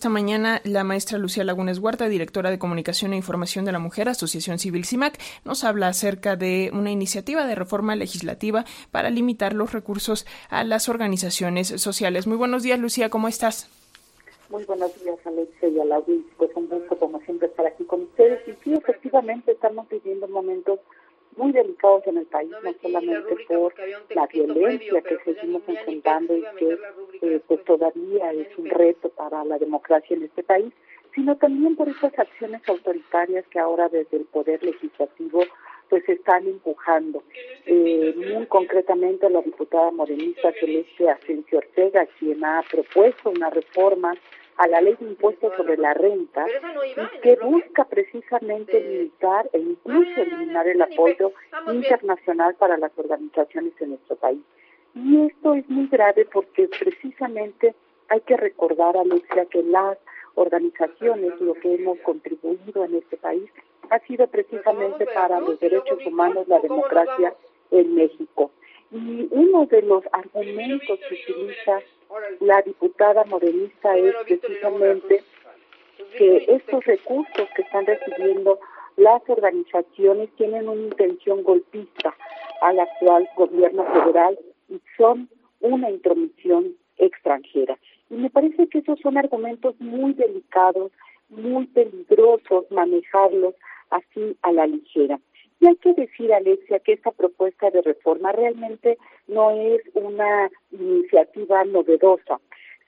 Esta mañana la maestra Lucía Lagunes Huerta, directora de Comunicación e Información de la Mujer, Asociación Civil CIMAC, nos habla acerca de una iniciativa de reforma legislativa para limitar los recursos a las organizaciones sociales. Muy buenos días, Lucía, ¿cómo estás? Muy buenos días, Alexia y a la Pues un gusto, como siempre, estar aquí con ustedes. Y sí, efectivamente, estamos viviendo momentos muy delicados en el país, no solamente por la violencia que seguimos enfrentando y que eh, pues todavía es un reto para la democracia en este país, sino también por esas acciones autoritarias que ahora desde el Poder Legislativo pues están empujando. Eh, muy concretamente la diputada morenista Celeste Asensio Ortega, quien ha propuesto una reforma a la ley de impuestos sobre la renta que busca precisamente limitar e incluso eliminar el apoyo internacional para las organizaciones en nuestro país. Y esto es muy grave porque precisamente hay que recordar, Alexia, que las organizaciones, lo que hemos contribuido en este país, ha sido precisamente para los derechos humanos, la democracia en México. Y uno de los argumentos que utiliza la diputada morenista es precisamente que estos recursos que están recibiendo las organizaciones tienen una intención golpista al actual gobierno federal y son una intromisión extranjera. Y me parece que esos son argumentos muy delicados, muy peligrosos manejarlos así a la ligera. Y hay que decir, Alexia, que esta propuesta de reforma realmente no es una iniciativa novedosa,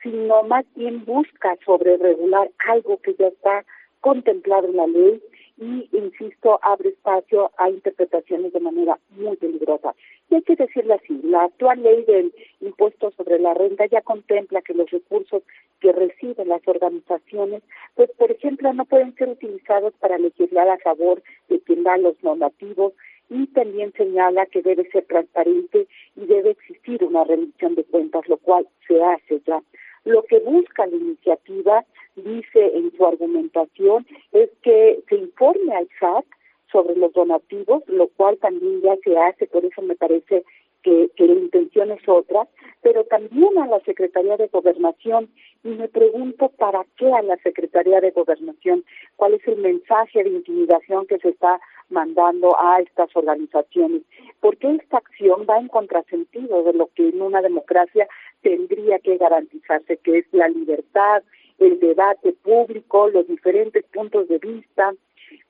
sino más bien busca sobre regular algo que ya está contemplado en la ley y, insisto, abre espacio a interpretaciones de manera muy peligrosa. Y hay que decirlo así, la actual ley del impuesto sobre la renta ya contempla que los recursos que reciben las organizaciones, pues por ejemplo, no pueden ser utilizados para legislar a favor de quien da los donativos y también señala que debe ser transparente y debe existir una rendición de cuentas, lo cual se hace ya. Lo que busca la iniciativa, dice en su argumentación, es que se informe al SAT sobre los donativos, lo cual también ya se hace, por eso me parece que, que, la intención es otra, pero también a la Secretaría de Gobernación. Y me pregunto para qué a la Secretaría de Gobernación, cuál es el mensaje de intimidación que se está mandando a estas organizaciones, porque esta acción va en contrasentido de lo que en una democracia tendría que garantizarse, que es la libertad, el debate público, los diferentes puntos de vista,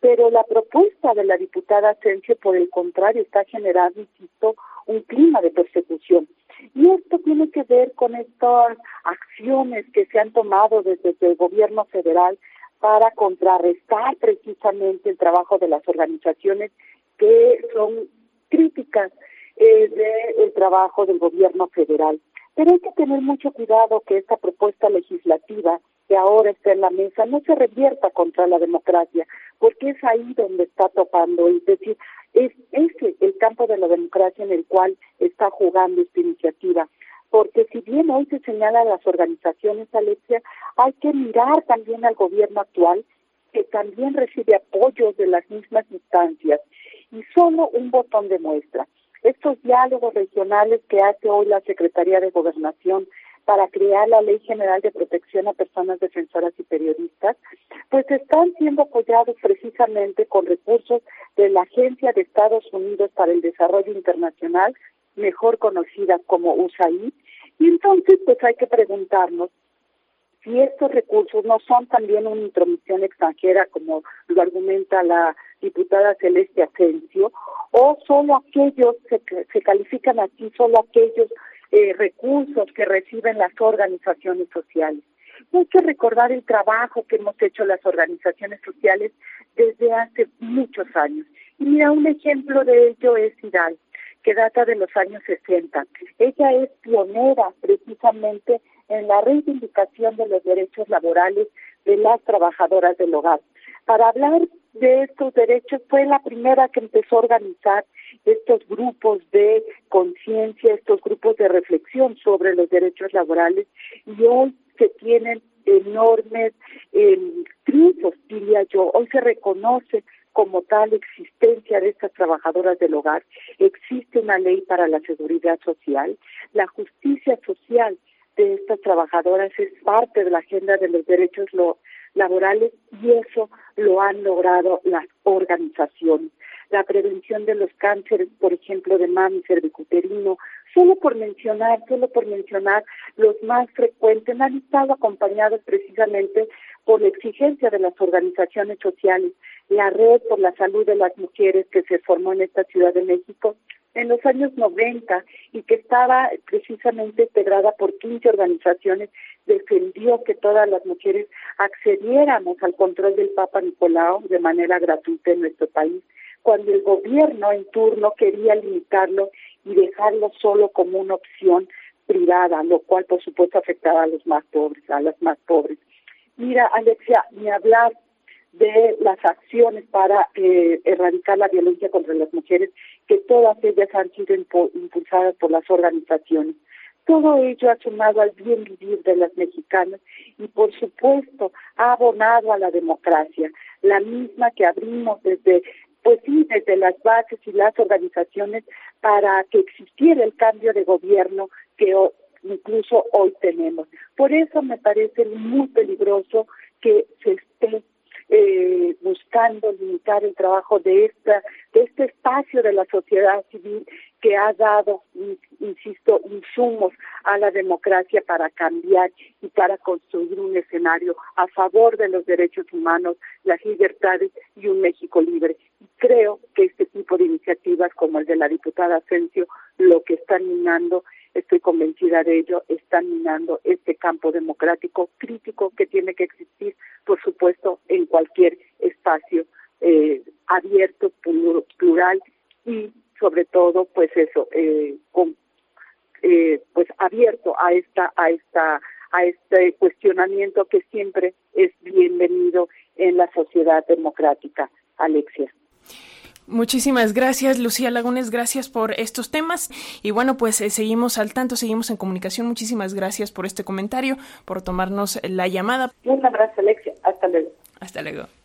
pero la propuesta de la diputada Asensio, por el contrario, está generando, insisto, un clima de persecución. Y esto tiene que ver con estas acciones que se han tomado desde el gobierno federal para contrarrestar precisamente el trabajo de las organizaciones que son críticas eh, del trabajo del gobierno federal. Pero hay que tener mucho cuidado que esta propuesta legislativa que ahora está en la mesa no se revierta contra la democracia, porque es ahí donde está topando, es decir, es ese el campo de la democracia en el cual está jugando esta iniciativa. Porque si bien hoy se señala a las organizaciones, Alexia, hay que mirar también al gobierno actual, que también recibe apoyo de las mismas instancias. Y solo un botón de muestra. Estos diálogos regionales que hace hoy la Secretaría de Gobernación para crear la Ley General de Protección a Personas Defensoras y Periodistas, pues están siendo apoyados precisamente con recursos de la Agencia de Estados Unidos para el Desarrollo Internacional, mejor conocida como USAID, y entonces pues hay que preguntarnos si estos recursos no son también una intromisión extranjera, como lo argumenta la diputada Celeste Asensio, o solo aquellos, se, se califican aquí, solo aquellos eh, recursos que reciben las organizaciones sociales. hay que recordar el trabajo que hemos hecho las organizaciones sociales desde hace muchos años. Y mira, un ejemplo de ello es Idal, que data de los años 60. Ella es pionera precisamente en la reivindicación de los derechos laborales de las trabajadoras del hogar. Para hablar de estos derechos fue la primera que empezó a organizar estos grupos de conciencia, estos grupos de reflexión sobre los derechos laborales y hoy se tienen enormes eh, triunfos, diría yo. Hoy se reconoce como tal existencia de estas trabajadoras del hogar. Existe una ley para la seguridad social. La justicia social de estas trabajadoras es parte de la agenda de los derechos laborales y eso lo han logrado las organizaciones. La prevención de los cánceres, por ejemplo, de mama y cervicuterino, solo por mencionar, solo por mencionar los más frecuentes, han estado acompañados precisamente por la exigencia de las organizaciones sociales, la red por la salud de las mujeres que se formó en esta Ciudad de México en los años 90 y que estaba precisamente integrada por 15 organizaciones, defendió que todas las mujeres accediéramos al control del Papa Nicolau de manera gratuita en nuestro país, cuando el gobierno en turno quería limitarlo y dejarlo solo como una opción privada, lo cual por supuesto afectaba a los más pobres, a las más pobres. Mira, Alexia, ni hablar de las acciones para eh, erradicar la violencia contra las mujeres, que todas ellas han sido impulsadas por las organizaciones. Todo ello ha sumado al bien vivir de las mexicanas y, por supuesto, ha abonado a la democracia, la misma que abrimos desde, pues sí, desde las bases y las organizaciones para que existiera el cambio de gobierno que incluso hoy tenemos. Por eso me parece muy peligroso que se esté eh, buscando limitar el trabajo de esta de este espacio de la sociedad civil que ha dado, insisto, insumos a la democracia para cambiar y para construir un escenario a favor de los derechos humanos, las libertades y un México libre. creo que este tipo de iniciativas como el de la diputada Asensio lo que están minando estoy convencida de ello, están minando este campo democrático crítico que tiene que existir, por supuesto, en cualquier espacio eh, abierto, plural y sobre todo, pues eso, eh, con, eh, pues abierto a esta, a esta, a este cuestionamiento que siempre es bienvenido en la sociedad democrática. Alexia. Muchísimas gracias, Lucía Lagunes, gracias por estos temas. Y bueno, pues eh, seguimos al tanto, seguimos en comunicación. Muchísimas gracias por este comentario, por tomarnos la llamada. Un abrazo, Alexia. Hasta luego. Hasta luego.